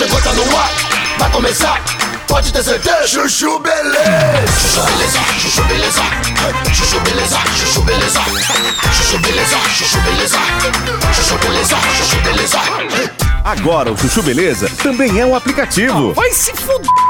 chegou, tá no ar, vai começar. Pode ter certeza, chuchu beleza. Chuchu beleza, chuchu beleza. Chuchu beleza, chuchu beleza. Chuchu beleza, chuchu beleza. Chuchu beleza, chuchu beleza. Agora o Chuchu Beleza também é um aplicativo. vai se fuder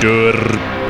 Doutor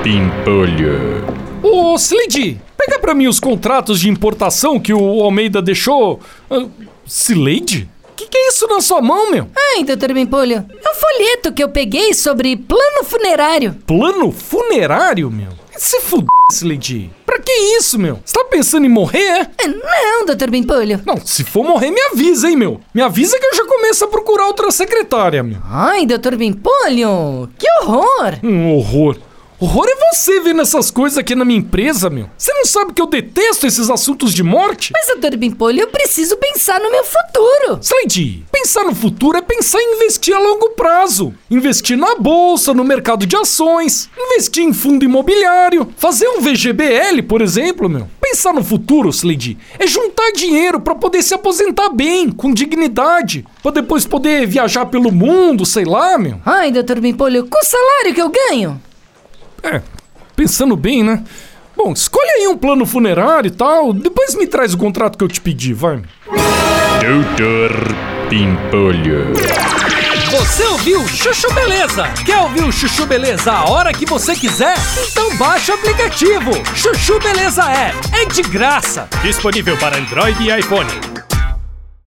Pimpolho. Ô, Slade, pega pra mim os contratos de importação que o Almeida deixou. Uh, Slade? Que que é isso na sua mão, meu? Ai, doutor Bimpolho, é um folheto que eu peguei sobre plano funerário. Plano funerário, meu? Se fuder, Slade. Pra que isso, meu? Você tá pensando em morrer, é? É, Não, doutor Bimpolho. Não, se for morrer, me avisa, hein, meu? Me avisa que eu já começo a procurar outra secretária, meu. Ai, doutor Bimpolho, que horror. Um horror. Horror é você vendo essas coisas aqui na minha empresa, meu. Você não sabe que eu detesto esses assuntos de morte? Mas, doutor Bimpolho, eu preciso pensar no meu futuro. Slade, pensar no futuro é pensar em investir a longo prazo. Investir na bolsa, no mercado de ações, investir em fundo imobiliário, fazer um VGBL, por exemplo, meu. Pensar no futuro, Slade, é juntar dinheiro pra poder se aposentar bem, com dignidade, pra depois poder viajar pelo mundo, sei lá, meu. Ai, doutor Bimpolho, com o salário que eu ganho. É, pensando bem, né? Bom, escolhe aí um plano funerário e tal, depois me traz o contrato que eu te pedi, vai. Doutor Pimpolho. Você ouviu Chuchu Beleza? Quer ouvir o Chuchu Beleza a hora que você quiser? Então baixa o aplicativo. Chuchu Beleza é. É de graça. Disponível para Android e iPhone.